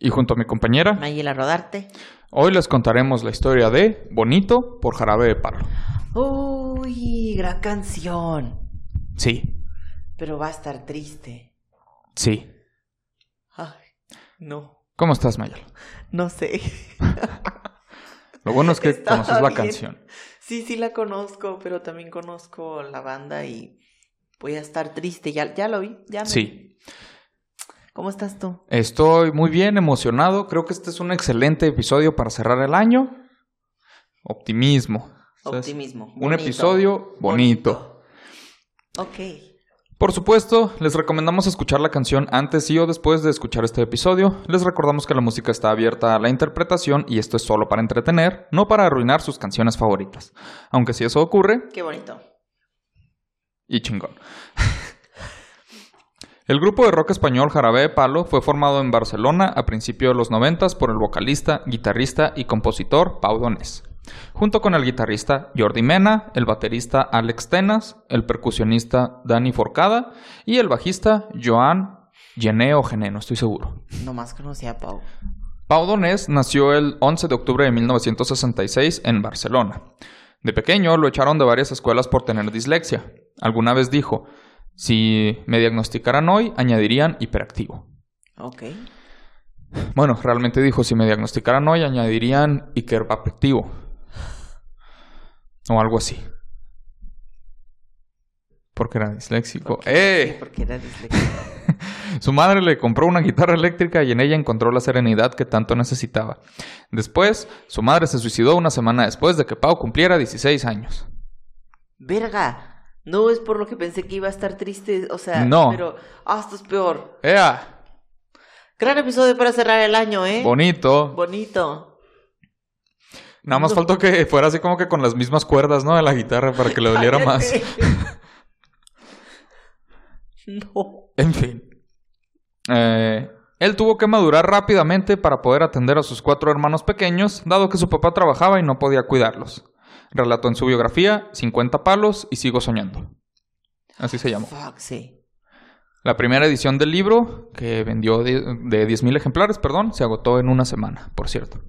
y junto a mi compañera Mayela Rodarte. hoy les contaremos la historia de Bonito por Jarabe de Palo. Uy, gran canción. Sí, Pero va a estar triste. sí. Ay, no, ¿Cómo estás, Mayel? no sé. Lo bueno es que Estaba conoces la bien. canción. Sí, sí la conozco, pero también conozco la banda y voy a estar triste. Ya, ya lo vi, ya me- Sí. ¿Cómo estás tú? Estoy muy bien emocionado. Creo que este es un excelente episodio para cerrar el año. Optimismo. Optimismo. Un bonito. episodio bonito. Ok. Por supuesto, les recomendamos escuchar la canción antes y o después de escuchar este episodio. Les recordamos que la música está abierta a la interpretación y esto es solo para entretener, no para arruinar sus canciones favoritas. Aunque si eso ocurre, Qué bonito. y chingón. El grupo de rock español Jarabe de Palo fue formado en Barcelona a principios de los noventas por el vocalista, guitarrista y compositor Pau Donés, junto con el guitarrista Jordi Mena, el baterista Alex Tenas, el percusionista Dani Forcada y el bajista Joan Gené o Gené, no estoy seguro. Nomás conocí a Pau. Pau Donés nació el 11 de octubre de 1966 en Barcelona. De pequeño lo echaron de varias escuelas por tener dislexia. Alguna vez dijo, si me diagnosticaran hoy, añadirían hiperactivo. Ok. Bueno, realmente dijo, si me diagnosticaran hoy, añadirían hiperactivo. O algo así. Porque era disléxico. ¡Eh! porque era disléxico. Su madre le compró una guitarra eléctrica y en ella encontró la serenidad que tanto necesitaba. Después, su madre se suicidó una semana después de que Pau cumpliera 16 años. Verga. No es por lo que pensé que iba a estar triste, o sea, No. pero ah, esto es peor. ¡Ea! Gran episodio para cerrar el año, ¿eh? Bonito. Bonito. Nada más No. faltó que fuera así como que con las mismas cuerdas, ¿no? De la guitarra para que le doliera más. No. En fin. Eh, él tuvo que madurar rápidamente para poder atender a sus cuatro hermanos pequeños, dado que su papá trabajaba y no podía cuidarlos. Relató en su biografía 50 palos y sigo soñando. Así se llamó. Fuck, sí. La primera edición del libro, que vendió de, de 10.000 ejemplares, perdón, se agotó en una semana, por cierto.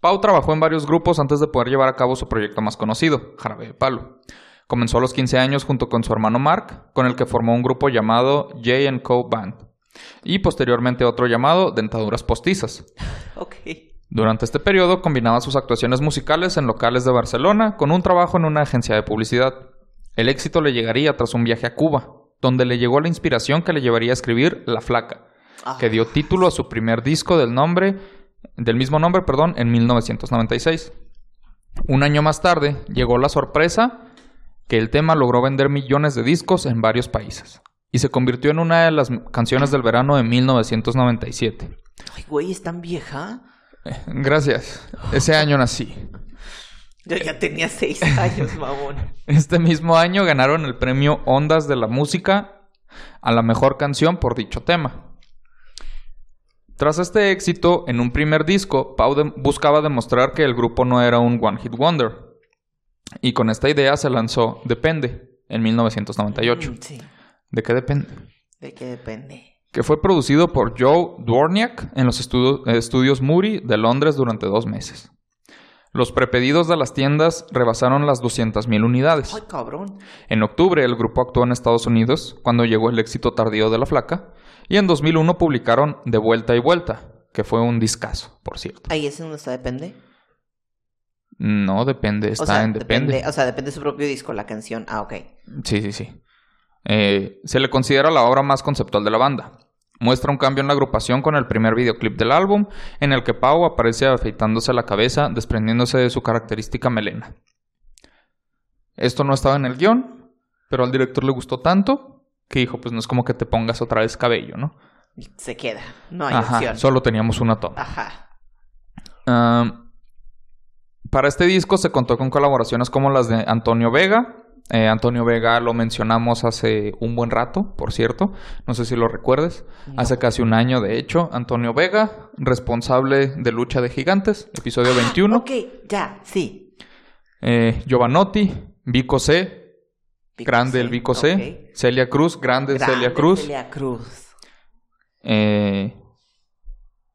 Pau trabajó en varios grupos antes de poder llevar a cabo su proyecto más conocido, Jarabe de Palo. Comenzó a los 15 años junto con su hermano Mark, con el que formó un grupo llamado J Co Band, y posteriormente otro llamado Dentaduras Postizas. Ok. Durante este periodo combinaba sus actuaciones musicales en locales de Barcelona con un trabajo en una agencia de publicidad. El éxito le llegaría tras un viaje a Cuba, donde le llegó la inspiración que le llevaría a escribir La Flaca, Ah, que dio título a su primer disco del nombre del mismo nombre, perdón, en 1996. Un año más tarde llegó la sorpresa que el tema logró vender millones de discos en varios países y se convirtió en una de las canciones del verano de 1997. Ay, güey, ¿es tan vieja? Gracias. Ese año nací. Yo ya tenía seis años, mamón. Este mismo año ganaron el premio Ondas de la Música a la mejor canción por dicho tema. Tras este éxito, en un primer disco, Pau de- buscaba demostrar que el grupo no era un One Hit Wonder. Y con esta idea se lanzó Depende en 1998. Mm, Sí. ¿De qué depende? ¿De qué depende? Que fue producido por Joe Dworniak en los estudio- estudios Moody de Londres durante dos meses. Los prepedidos de las tiendas rebasaron las 200.000 unidades. Ay, cabrón. En octubre el grupo actuó en Estados Unidos cuando llegó el éxito tardío de La Flaca y en 2001 publicaron De Vuelta y Vuelta, que fue un discazo, por cierto. Ahí ese no está depende. No, depende, está o sea, en Depende. O sea, depende de su propio disco, la canción. Ah, ok. Sí, sí, sí. Eh, se le considera la obra más conceptual de la banda. Muestra un cambio en la agrupación con el primer videoclip del álbum, en el que Pau aparece afeitándose la cabeza, desprendiéndose de su característica melena. Esto no estaba en el guion, pero al director le gustó tanto que dijo, pues no es como que te pongas otra vez cabello, ¿no? Se queda. No hay Ajá, opción. solo teníamos una toma. Ajá. Ah, para este disco se contó con colaboraciones como las de Antonio Vega. Eh, Antonio Vega lo mencionamos hace un buen rato, por cierto. No sé si lo recuerdes. No. Hace casi un año, de hecho. Antonio Vega, responsable de Lucha de Gigantes, episodio 21. Ok, ya, sí. Eh, Giovanotti, Vico C, Vico grande el Vico C. Celia Cruz, grande, Grande Celia Cruz. Celia Cruz. Eh,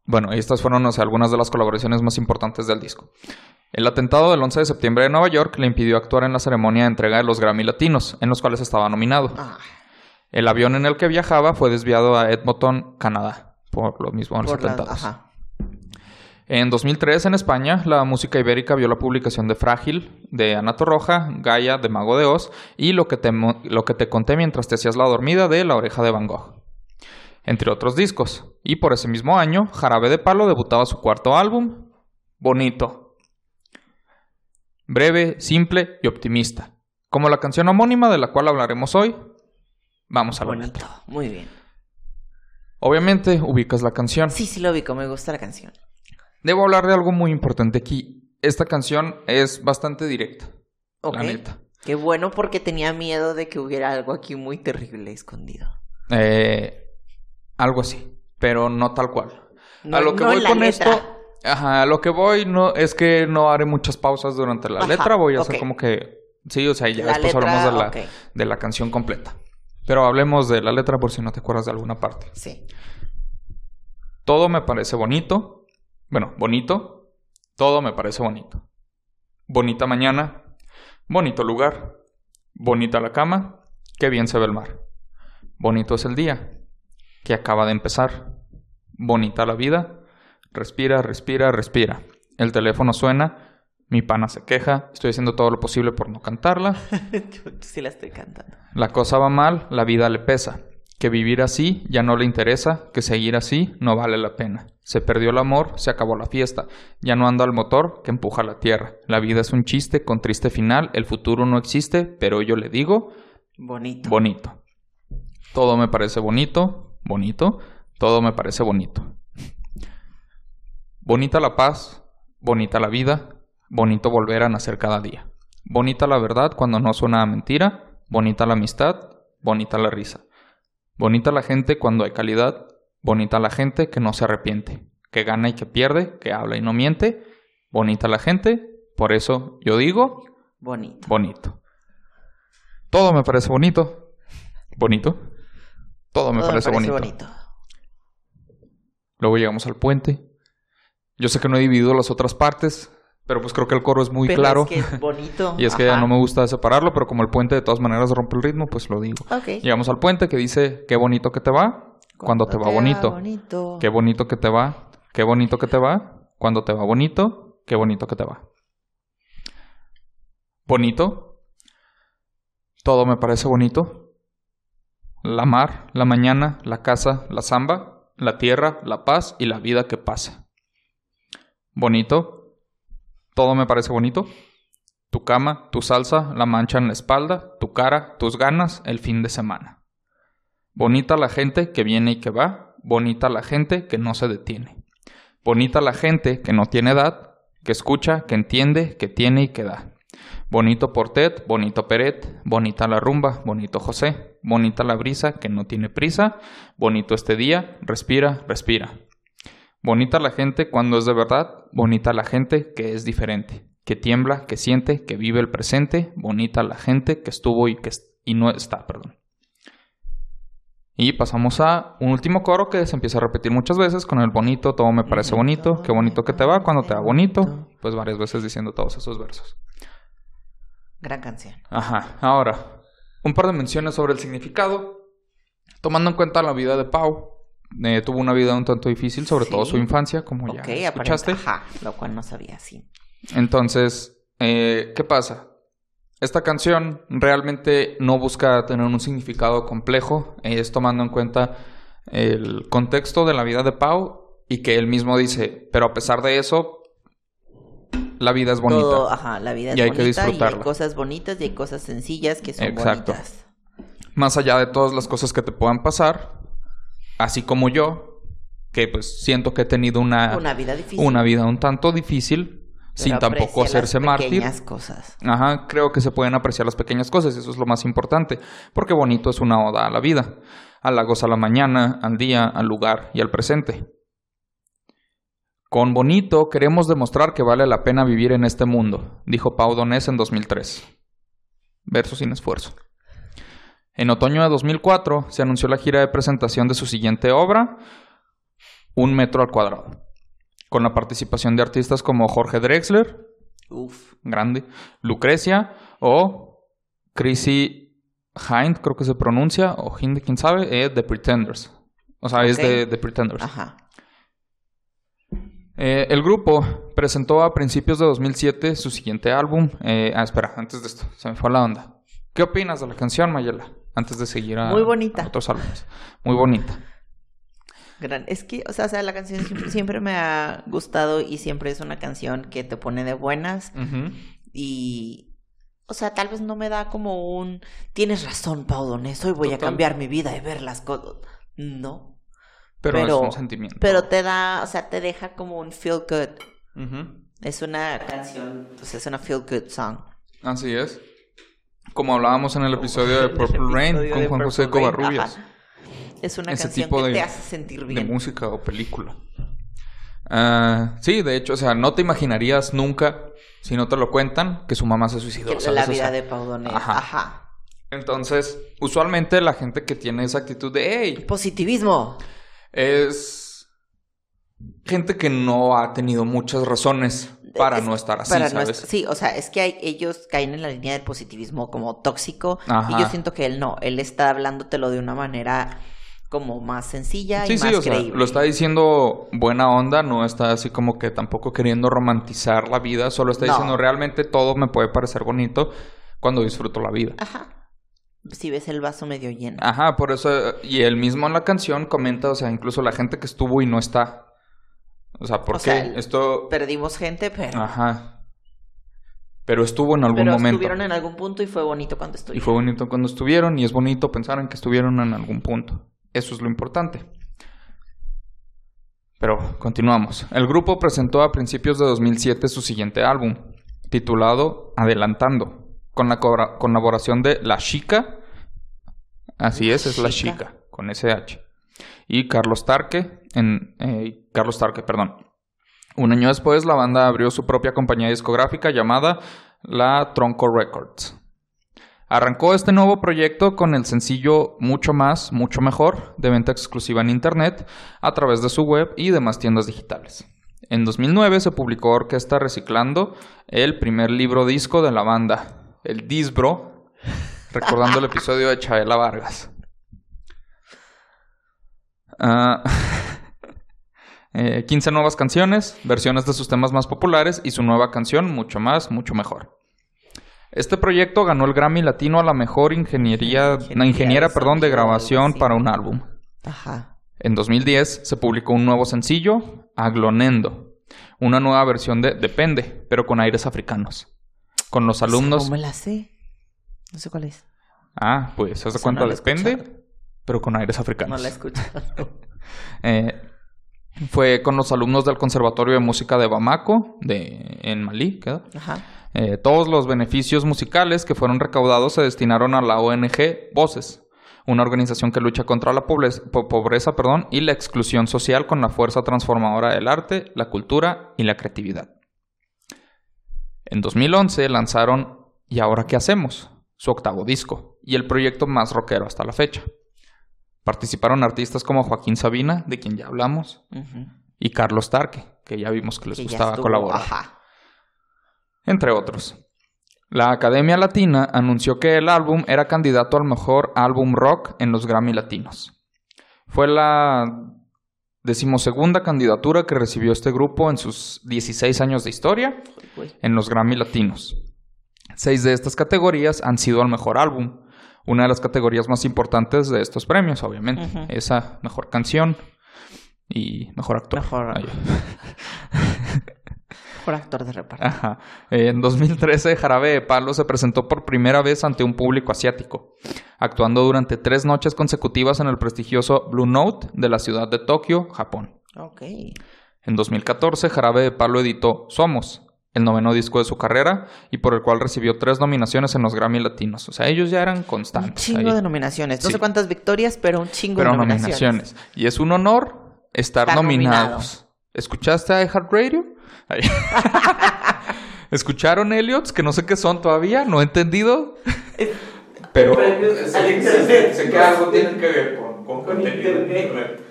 bueno, estas fueron o sea, algunas de las colaboraciones más importantes del disco. El atentado del 11 de septiembre de Nueva York le impidió actuar en la ceremonia de entrega de los Grammy Latinos, en los cuales estaba nominado. Ah, El avión en el que viajaba fue desviado a Edmonton, Canadá, por lo mismo de los por la- atentados. ajá. En 2003, en España, la música ibérica vio la publicación de Frágil, de Ana Torroja, Gaia, de Mago de Oz, y lo que, te, lo que te conté mientras te hacías la dormida, de La Oreja de Van Gogh. Entre otros discos. Y por ese mismo año, Jarabe de Palo debutaba su cuarto álbum, Bonito. Breve, simple y optimista. Como la canción homónima de la cual hablaremos hoy, vamos a la Bonito. letra. Muy bien. Obviamente, ubicas la canción. Sí, sí lo ubico. Me gusta la canción. Debo hablar de algo muy importante aquí. Esta canción es bastante directa, Ok. la neta. Qué bueno porque tenía miedo de que hubiera algo aquí muy terrible escondido. Eh, algo así, pero no tal cual. No, a lo que no voy con letra. esto, ajá, a lo que voy no es que no haré muchas pausas durante la Ajá, letra, voy a hacer como que sí, o sea, ya La después letra, hablamos de la, de la canción completa. Pero hablemos de la letra por si no te acuerdas de alguna parte. Sí. Todo me parece bonito. Bueno, bonito. Todo me parece bonito. Bonita mañana. Bonito lugar. Bonita la cama. Qué bien se ve el mar. Bonito es el día. Que acaba de empezar. Bonita la vida. Respira, respira, respira. El teléfono suena. Mi pana se queja. Estoy haciendo todo lo posible por no cantarla. Yo sí la estoy cantando. La cosa va mal, la vida le pesa. Que vivir así ya no le interesa, que seguir así no vale la pena. Se perdió el amor, se acabó la fiesta. Ya no anda el motor que empuja la tierra. La vida es un chiste con triste final, el futuro no existe, pero yo le digo Bonito. bonito. Todo me parece bonito, bonito, todo me parece bonito. Bonita la paz, bonita la vida, bonito volver a nacer cada día. Bonita la verdad cuando no suena a mentira, bonita la amistad, bonita la risa. Bonita la gente cuando hay calidad, bonita la gente que no se arrepiente, que gana y que pierde, que habla y no miente. Bonita la gente, por eso yo digo Bonito. bonito. Todo me parece bonito. Bonito. Todo me Todo parece, bonito. Luego llegamos al puente. Yo sé que no he dividido las otras partes, pero pues creo que el coro es muy Pero claro. Es que es bonito. y es que ya no me gusta separarlo, pero como el puente de todas maneras rompe el ritmo, pues lo digo. Llegamos al puente que dice, qué bonito que te va, cuando te va bonito. bonito. Qué bonito que te va, qué bonito que te va, cuando te va bonito, qué bonito que te va. Bonito. Todo me parece bonito. La mar, la mañana, la casa, la samba, la tierra, la paz y la vida que pasa. Bonito. Todo me parece bonito. Tu cama, tu salsa, la mancha en la espalda, tu cara, tus ganas, el fin de semana. Bonita la gente que viene y que va, bonita la gente que no se detiene. Bonita la gente que no tiene edad, que escucha, que entiende, que tiene y que da. Bonito Portet, bonito Peret, bonita la rumba, bonito José, bonita la brisa que no tiene prisa, bonito este día, respira, respira. Bonita la gente cuando es de verdad, bonita la gente que es diferente, que tiembla, que siente, que vive el presente, bonita la gente que estuvo y que y no está, perdón. Y pasamos a un último coro que se empieza a repetir muchas veces con el bonito, todo me parece bonito, qué bonito que te va cuando te va bonito, pues varias veces diciendo todos esos versos. Gran canción. Ajá, ahora, un par de menciones sobre el significado. Tomando en cuenta la vida de Pau, eh, tuvo una vida un tanto difícil, sobre Sí. todo su infancia, como Ok, ya escuchaste. Ajá, lo cual no sabía, sí. Entonces, eh, ¿qué pasa? Esta canción realmente no busca tener un significado complejo, es tomando en cuenta el contexto de la vida de Pau y que él mismo dice, pero a pesar de eso, la vida es bonita. Todo, ajá, la vida es Y hay que bonita y hay disfrutarla. cosas bonitas y hay cosas sencillas que son Exacto. bonitas. Más allá de todas las cosas que te puedan pasar, así como yo, que pues siento que he tenido una, Una vida difícil. una vida un tanto difícil, sin tampoco hacerse las mártir. pequeñas cosas. Ajá, creo que se pueden apreciar las pequeñas cosas, eso es lo más importante, porque bonito es una oda a la vida, a la goza a la mañana, al día, al lugar y al presente. Con bonito queremos demostrar que vale la pena vivir en este mundo, dijo Pau Donés en 2003. Verso sin esfuerzo. En otoño de 2004 se anunció la gira de presentación de su siguiente obra, Un metro al cuadrado, con la participación de artistas como Jorge Drexler, Uf. grande, Lucrecia o Chrissy Hind, creo que se pronuncia, o Hind, quién sabe, eh, The Pretenders. O sea, es de The Pretenders. Ajá. Eh, el grupo presentó a principios de 2007 su siguiente álbum. Eh, ah, espera, antes de esto, se me fue la onda. ¿Qué opinas de la canción, Mayela? Antes de seguir a, Muy bonita. a otros álbumes. Muy bonita. Gran. Es que, o sea, o sea, la canción siempre, siempre me ha gustado y siempre es una canción que te pone de buenas y, o sea, tal vez no me da como un, tienes razón, Pau Donés, hoy voy a cambiar mi vida y ver las cosas. No, Pero, Pero- es un sentimiento. pero te da, o sea, te deja como un feel good. Es una canción, sea, es una feel good song. Así es. Como hablábamos en el episodio de Purple Rain con de Juan José Purple Covarrubias. ajá. Es una Ese canción tipo que de- te hace sentir de bien. música o película. Ah, sí, de hecho, o sea, no te imaginarías nunca, si no te lo cuentan, que su mamá se suicidó. Que la O vida sea, de. Ajá. Entonces, usualmente la gente que tiene esa actitud de, hey, Positivismo. Es gente que no ha tenido muchas razones para Es- no estar así, para no ¿sabes? sí, o sea, es que hay- ellos caen en la línea del positivismo como tóxico Ajá. y yo siento que él no, él está hablándotelo de una manera como más sencilla Sí, y sí, más o sea, creíble. lo está diciendo buena onda, no está así como que tampoco queriendo romantizar la vida, solo está No. diciendo realmente todo me puede parecer bonito cuando disfruto la vida. Ajá. Si ves el vaso medio lleno. Ajá, por eso, y él mismo en la canción comenta, o sea, incluso la gente que estuvo y no está. O sea, porque sea, esto... Perdimos gente, pero, Ajá. Pero estuvo en algún pero momento. estuvieron en algún punto y fue bonito cuando Y estuvieron. fue bonito cuando estuvieron y es bonito pensar en que estuvieron en algún punto. Eso es lo importante. Pero continuamos. El grupo presentó a principios de 2007 su siguiente álbum, titulado Adelantando, con la colaboración de La Chica. Así es, es La Chica. Con SH. Y Carlos Tarque, en, eh, Carlos Tarque, perdón. Un año después, la banda abrió su propia compañía discográfica llamada La Tronco Records. Arrancó este nuevo proyecto con el sencillo Mucho Más, Mucho Mejor, de venta exclusiva en Internet, a través de su web y demás tiendas digitales. En 2009 se publicó Orquesta Reciclando, el primer libro disco de la banda, el Disbro, recordando el episodio de Chaela Vargas. Ah, eh, 15 nuevas canciones, versiones de sus temas más populares y su nueva canción, Mucho Más, Mucho Mejor. Este proyecto ganó el Grammy Latino a la mejor ingeniería, Ingeniería la ingeniera, de perdón, de grabación para un álbum. Ajá. En 2010 se publicó un nuevo sencillo, Aglonendo, una nueva versión de Depende, pero con aires africanos. Con los alumnos... No me la sé. No sé cuál es. Ah, pues, ¿se Esa cuenta? no la he Depende, pero con aires africanos. No la he escuchado. Eh, fue con los alumnos del Conservatorio de Música de Bamako, de, en Malí, queda. Ajá. Eh, todos los beneficios musicales que fueron recaudados se destinaron a la ONG Voces, una organización que lucha contra la pobreza, po- pobreza perdón, y la exclusión social con la fuerza transformadora del arte, la cultura y la creatividad. En 2011 lanzaron ¿Y ahora qué hacemos? Su octavo disco y el proyecto más rockero hasta la fecha. Participaron artistas como Joaquín Sabina, de quien ya hablamos, y Carlos Tarque, que ya vimos que les Que gustaba colaborar Ajá. entre otros. La Academia Latina anunció que el álbum era candidato al mejor álbum rock en los Grammy Latinos. Fue la decimosegunda candidatura que recibió este grupo en sus 16 años de historia en los Grammy Latinos. Seis de estas categorías han sido al mejor álbum, una de las categorías más importantes de estos premios, obviamente. Esa mejor canción y mejor actor. Mejor actor de reparto. Ajá. En 2013, Jarabe de Palo se presentó por primera vez ante un público asiático, actuando durante tres noches consecutivas en el prestigioso Blue Note de la ciudad de Tokio, Japón. Ok. En 2014, Jarabe de Palo editó Somos, el noveno disco de su carrera y por el cual recibió tres nominaciones en los Grammy Latinos. O sea, ellos ya eran Un constantes. chingo ahí. de nominaciones. No Sí. sé cuántas victorias, pero un chingo Pero de nominaciones. nominaciones. Y es un honor estar Estar nominados. ¿Escuchaste a iHeartRadio? Ahí. ¿Escucharon Elliots? Que no sé qué son todavía, no he entendido. Pero sé que algo tiene que ver con, con contenido de internet.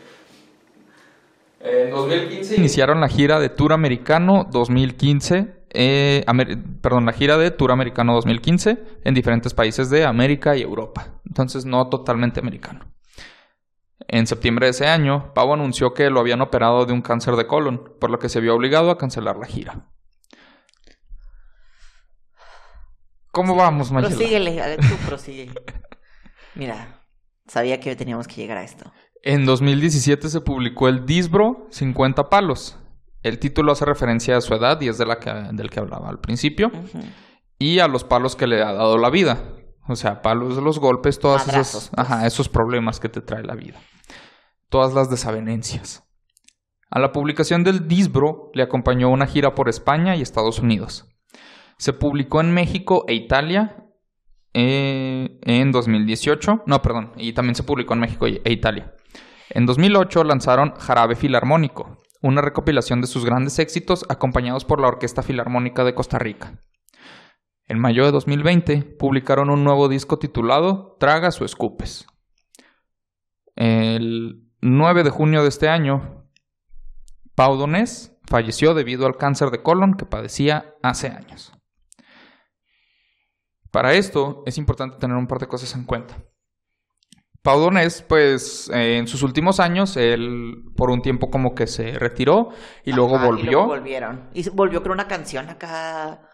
En 2015 iniciaron la gira de Tour Americano 2015, eh, Amer- perdón, la gira de Tour Americano 2015 en diferentes países de América y Europa. Entonces no totalmente americano. En septiembre de ese año, Pau anunció que lo habían operado de un cáncer de colon, por lo que se vio obligado a cancelar la gira. ¿Cómo vamos, Mayela? Prosíguele, tú prosigue. Mira, sabía que teníamos que llegar a esto. En 2017 se publicó el Disbro 50 palos. El título hace referencia a su edad y es de la que, del que hablaba al principio. Y a los palos que le ha dado la vida. O sea, palos de los golpes, todos esos, pues. ajá, esos problemas que te trae la vida. Todas las desavenencias. A la publicación del Disbro le acompañó una gira por España y Estados Unidos. Se publicó en México e Italia eh, en 2018. No, perdón. Y también se publicó en México e Italia. En 2008 lanzaron Jarabe Filarmónico, una recopilación de sus grandes éxitos acompañados por la Orquesta Filarmónica de Costa Rica. En mayo de 2020 publicaron un nuevo disco titulado Tragas o Escupes. El 9 de junio de este año, Pau Donés falleció debido al cáncer de colon que padecía hace años. Para esto es importante tener un par de cosas en cuenta. Pau Donés, pues eh, en sus últimos años, él por un tiempo como que se retiró y luego volvió. Y luego volvieron. Y volvió con una canción acá.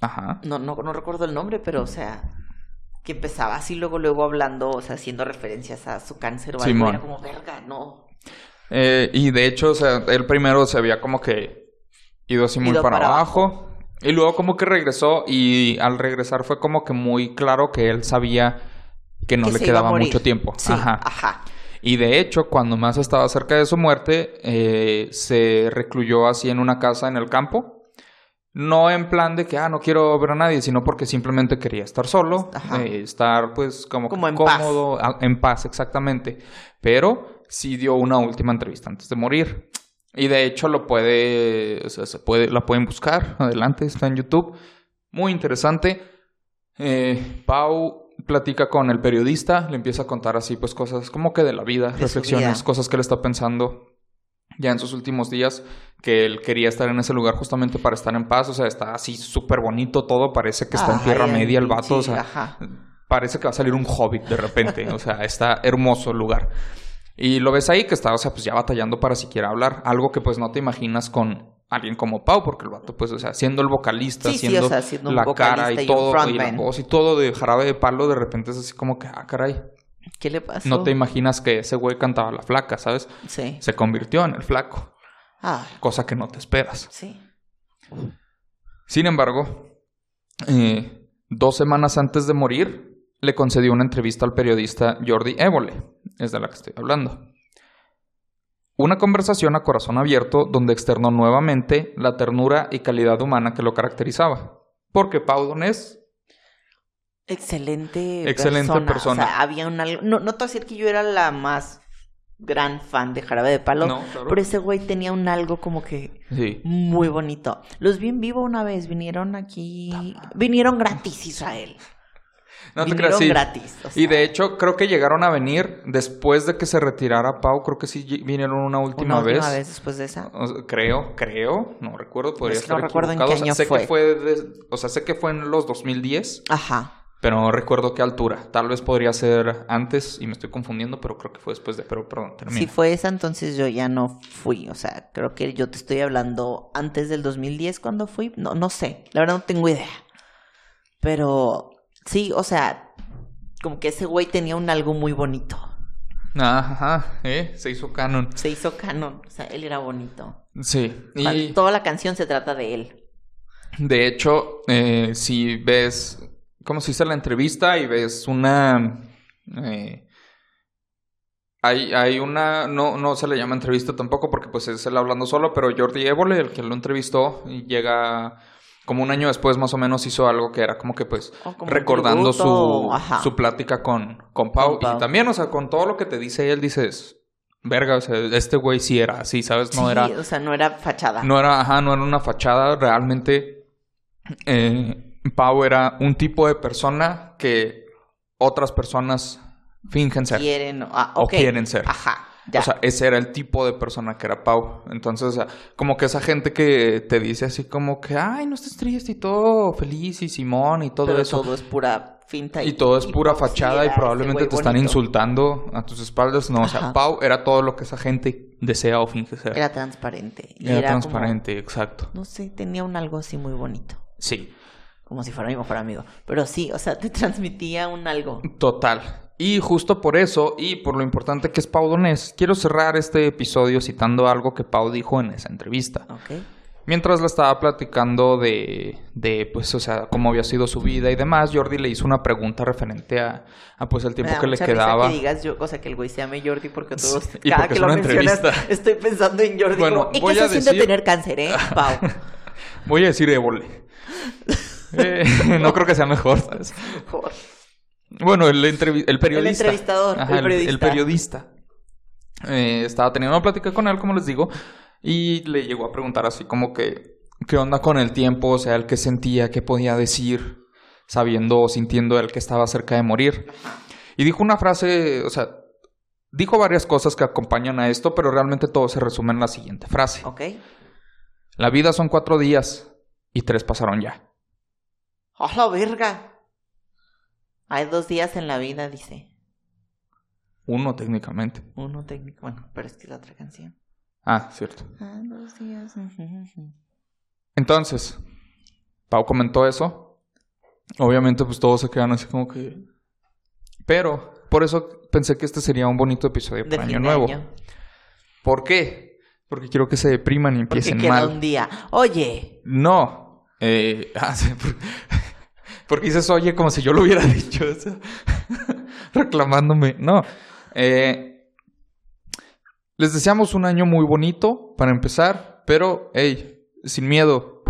Ajá. No, no, no recuerdo el nombre, pero o sea. Que empezaba así, luego, luego hablando, o sea, haciendo referencias a su cáncer o algo. Era como, verga, no. Eh, y de hecho, o sea, él primero se había como que ido así muy Ido para, para abajo. Y luego como que regresó y al regresar fue como que muy claro que él sabía que no que le quedaba mucho tiempo. Sí, Ajá. ajá. Y de hecho, cuando más estaba cerca de su muerte, eh, se recluyó así en una casa en el campo. No en plan de que, ah, no quiero ver a nadie, sino porque simplemente quería estar solo, Ajá. eh, estar pues como, en paz. cómodo, a- en paz, exactamente. Pero sí dio una última entrevista antes de morir. Y de hecho lo puede, o sea, se puede, la pueden buscar, adelante, está en YouTube. Muy interesante. Eh, Pau platica con el periodista, le empieza a contar así pues cosas como que de la vida, De reflexiones, vida. cosas que él está pensando ya en sus últimos días, que él quería estar en ese lugar justamente para estar en paz, o sea, está así súper bonito todo, parece que está en Tierra Media el vato, o sea, ajá. parece que va a salir un hobbit de repente, o sea, está hermoso el lugar. Y lo ves ahí que está, o sea, pues ya batallando para siquiera hablar, algo que pues no te imaginas con alguien como Pau, porque el vato pues, o sea, siendo el vocalista, Sí, sí, siendo, o sea, siendo un la cara y todo, y la voz y todo de jarabe de palo, de repente es así como que, ah, caray, ¿Qué le pasó? no te imaginas que ese güey cantaba la flaca, ¿sabes? Sí. Se convirtió en el flaco, Ah, cosa que no te esperas. sí. Sin embargo, eh, dos semanas antes de morir, le concedió una entrevista al periodista Jordi Évole, es de la que estoy hablando. Una conversación a corazón abierto donde externó nuevamente la ternura y calidad humana que lo caracterizaba. Porque Pau Donés, Excelente, Excelente persona. persona. O sea, había un algo. No, no te voy a decir que yo era la más gran fan de Jarabe de Palo. No, claro. Pero ese güey tenía un algo como que sí, muy bonito. Los vi en vivo una vez. Vinieron aquí. Vinieron gratis, Israel. No te creas, sí. gratis. o Y sea, de hecho, creo que llegaron a venir después de que se retirara Pau. Creo que sí vinieron una última, una vez. última vez después de esa. O sea, creo, creo, no recuerdo, podría Es que no estar recuerdo en qué O sea, año sé que fue. fue, de- o sea, sé que fue en los 2010, Ajá. pero no recuerdo qué altura. Tal vez podría ser antes y me estoy confundiendo, pero creo que fue después de, pero perdón, termina. Si fue esa, entonces yo ya no fui. O sea, creo que yo te estoy hablando antes del 2010 cuando fui. No, no sé. La verdad no tengo idea. Pero sí, o sea, como que ese güey tenía un algo muy bonito. Ajá, ¿eh? Se hizo canon. Se hizo canon. O sea, él era bonito. Sí. Y... Toda la canción se trata de él. De hecho, eh, si ves, ¿cómo se dice la entrevista? Y ves una... Eh, hay, hay una, no, no se le llama entrevista tampoco porque pues es él hablando solo, pero Jordi Évole, el que lo entrevistó, llega como un año después más o menos hizo algo que era como que pues Oh, como recordando su, su plática con, con Pau. Con Pau. Y también, o sea, con todo lo que te dice él, dices, verga, o sea, este güey sí era así, ¿sabes? No Sí, era... o sea, no era fachada. No era, ajá, no era una fachada. Realmente, eh, Pau era un tipo de persona que otras personas fingen ser. Quieren, ah, O ok. quieren ser. Ajá, ya. O sea, ese era el tipo de persona que era Pau. Entonces, o sea, como que esa gente que te dice así como que, ay, no estés triste y todo feliz y Simón y todo Pero eso. todo es pura finta. Y todo es pura fachada y probablemente te están insultando a tus espaldas. No, o sea. Pau era todo lo que esa gente desea o finge ser. Era transparente. Y Era era, como- transparente, exacto. no sé, tenía un algo así muy bonito. Sí. Como si fuera mi mejor amigo. Pero sí, o sea, te transmitía un algo. Total. Y justo por eso, y por lo importante que es Pau Donés, quiero cerrar este episodio citando algo que Pau dijo en esa entrevista. Mientras la estaba platicando de, de, pues, o sea, cómo había sido su vida y demás, Jordi le hizo una pregunta referente a, a pues, el Me tiempo da que le risa quedaba. que digas yo, o sea, que el güey se llame Jordi porque todos, y cada porque que lo mencionas, entrevista. estoy pensando en Jordi. Bueno, como, ¿Y voy qué se decir- tener cáncer, eh, Pau? Voy a decir Évole. Eh, no creo que sea mejor, ¿sabes? Mejor. Bueno, el, el periodista. El entrevistador, Ajá, el periodista. el periodista. Eh, estaba teniendo una plática con él, como les digo, y le llegó a preguntar así como que, ¿qué onda con el tiempo? O sea, el que sentía, qué podía decir, sabiendo o sintiendo el que estaba cerca de morir. Y dijo una frase, o sea, dijo varias cosas que acompañan a esto, pero realmente todo se resume en la siguiente frase. ¿Ok? La vida son cuatro días y tres pasaron ya. ¡A la verga! Hay dos días en la vida, dice. Uno técnicamente. Uno técnico. Bueno, pero es que es la otra canción. Ah, cierto. Ah, dos días. Entonces, Pau comentó eso. Obviamente, pues todos se quedan así como que. Pero, por eso pensé que este sería un bonito episodio De para Año Nuevo. año. ¿Por qué? Porque quiero que se depriman y Porque empiecen queda mal. un día. Oye, No. Eh, ah, porque dices, oye, como si yo lo hubiera dicho. reclamándome. No. Eh, les deseamos un año muy bonito para empezar, pero, hey, sin miedo.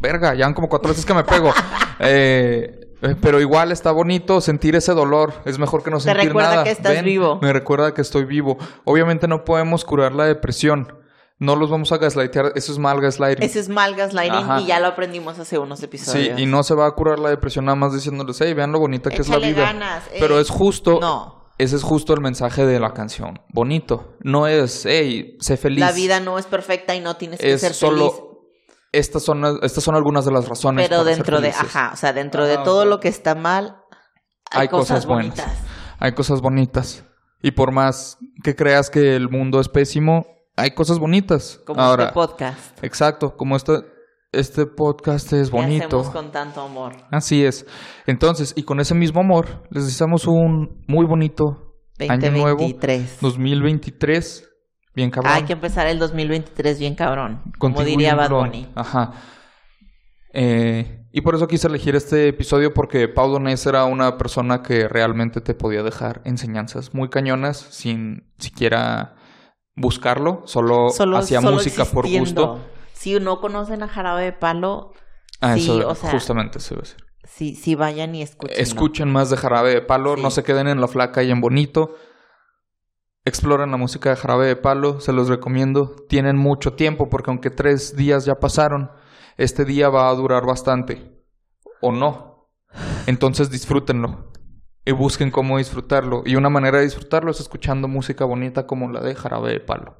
Verga, ya van como cuatro veces que me pego. Eh, eh, pero igual está bonito sentir ese dolor. Es mejor que no Te sentir recuerda nada. que estás vivo. Me recuerda que estoy vivo. Obviamente no podemos curar la depresión. No los vamos a gaslightear. Eso es mal gaslighting. ese es mal gaslighting Ajá. y ya lo aprendimos hace unos Sí, episodios. y no se va a curar la depresión nada más diciéndoles, hey, vean lo bonita que es la vida. ganas. Pero es justo, No, ese es justo el mensaje de la canción. Bonito. No es, hey, sé feliz. la vida no es perfecta y no tienes que es ser solo, feliz. estas son, estas son algunas de las razones. Pero para ser dentro de, ajá, o sea, dentro de Ajá, todo lo que está mal, hay, hay cosas, cosas buenas. bonitas. Hay cosas bonitas. Y por más que creas que el mundo es pésimo, hay cosas bonitas. Como Ahora, este podcast. exacto, como este, este podcast es bonito. hacemos con tanto amor. Así es. Entonces, y con ese mismo amor, les deseamos un muy bonito año nuevo 2023. 2023. Bien cabrón. Hay que empezar el 2023 bien cabrón. Como diría Bad. Bunny. Ajá. Eh, y por eso quise elegir este episodio porque Pau Donés era una persona que realmente te podía dejar enseñanzas muy cañonas sin siquiera buscarlo, solo, Solo, hacía solo música por gusto. Si no conocen a Jarabe de Palo, Ah, sí, eso o sea, justamente eso iba a decir. sí, sí vayan y escuchen. Escuchen más de Jarabe de Palo, Sí. no se queden en la flaca y en bonito. Exploren la música de Jarabe de Palo, se los recomiendo. Tienen mucho tiempo porque aunque tres días ya pasaron, este día va a durar bastante. O no. Entonces disfrútenlo. Y busquen cómo disfrutarlo. Y una manera de disfrutarlo es escuchando música bonita como la de Jarabe de Palo.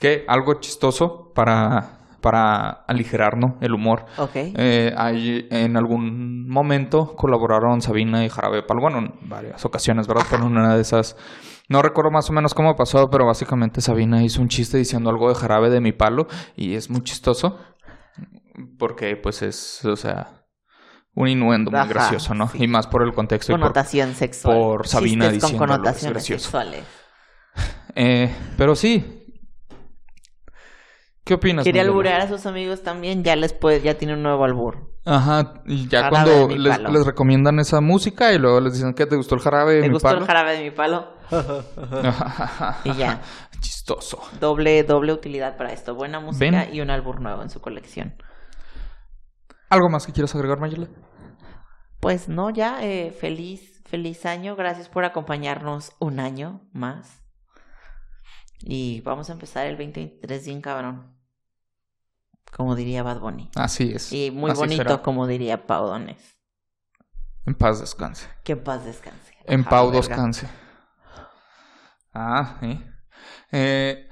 Que algo chistoso para, para aligerar ¿no? el humor. Ok. Eh, en algún momento colaboraron Sabina y Jarabe de Palo. Bueno, en varias ocasiones, ¿verdad? Pero en una de esas. No recuerdo más o menos cómo pasó, pero básicamente Sabina hizo un chiste diciendo algo de Jarabe de mi palo. Y es muy chistoso. Porque, pues, es. O sea. Un innuendo muy Ajá, gracioso, ¿no? sí. Y más por el contexto y por Connotación sexual. por Sabina Chistes con connotaciones gracioso. sexuales. Eh, pero sí. ¿Qué opinas? Quería alburear a sus amigos también, ya les puede, ya tiene un nuevo albur. Ajá, y ya Jarabe cuando les, recomiendan esa música y luego les dicen que te gustó el jarabe de ¿Te mi gustó palo. el jarabe de mi palo? Y ya. Chistoso. Doble, doble utilidad para esto. Buena música Ven. y un albur nuevo en su colección. ¿Algo más que quieras agregar, Mayela? Pues no, ya, eh, feliz, feliz año. Gracias por acompañarnos un año más. Y vamos a empezar el 2023 bien cabrón. Como diría Bad Bunny. Así es. Y muy Así bonito, será. como diría Paudones. En paz descanse. Que en paz descanse. En Pau verga. descanse. Ah, ¿eh? Eh,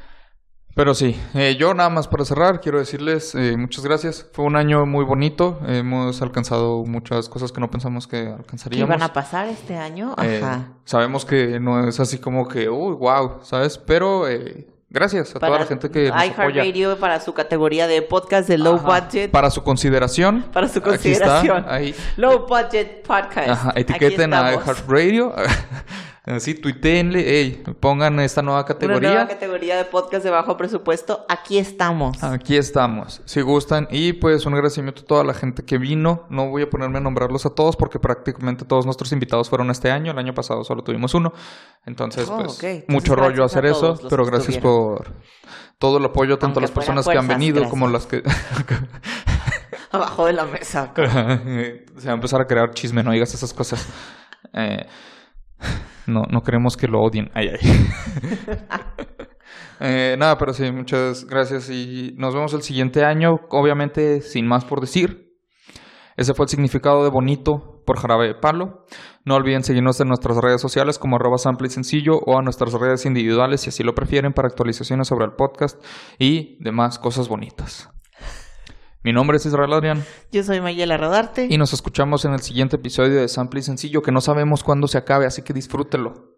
pero sí, eh, yo nada más para cerrar quiero decirles eh, muchas gracias. Fue un año muy bonito. Hemos alcanzado muchas cosas que no pensamos que ¿Qué alcanzaríamos. iban a pasar este año? Eh, Ajá. sabemos que no es así como que, uy, wow, ¿sabes? Pero eh, gracias a toda la gente que nos apoya. iHeartRadio para su categoría de podcast de low Ajá. budget. Para su consideración. Para su aquí está, consideración. ahí. Low budget podcast. Ajá, etiqueten a iHeartRadio. Así, tuiteenle, hey, pongan esta nueva Una categoría. nueva categoría de podcast de bajo presupuesto. Aquí estamos. Aquí estamos, si gustan. Y pues un agradecimiento a toda la gente que vino. No voy a ponerme a nombrarlos a todos porque prácticamente todos nuestros invitados fueron este año. El año pasado solo tuvimos uno. Entonces, Oh, pues. Entonces, mucho rollo gracias hacer eso. Pero gracias estuvieron. por todo el apoyo, tanto a Aunque las personas que han venido como las gracias. que... Abajo de la mesa. Se va a empezar a crear chisme, no digas esas cosas. Eh, no, no queremos que lo odien. Ay, ay. Eh, nada, pero sí, muchas gracias y nos vemos el siguiente año. Obviamente, sin más por decir. Ese fue el significado de bonito por jarabe de palo. No olviden seguirnos en nuestras redes sociales como arroba sample o a nuestras redes individuales si así lo prefieren para actualizaciones sobre el podcast y demás cosas bonitas. Mi nombre es Israel Adrián. Yo soy Mayela Rodarte. Y nos escuchamos en el siguiente episodio de Sample y Sencillo, que no sabemos cuándo se acabe, así que disfrútelo.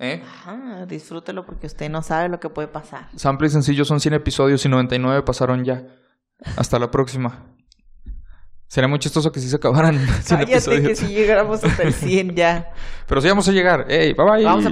¿Eh? Ajá, disfrútelo porque usted no sabe lo que puede pasar. Sample y Sencillo son 100 episodios y 99 pasaron ya. Hasta la próxima. Sería muy chistoso que sí se acabaran 100 Cállate que episodios. si llegáramos hasta el 100 ya. Pero sí vamos a llegar. ¡Ey, bye bye! Vamos a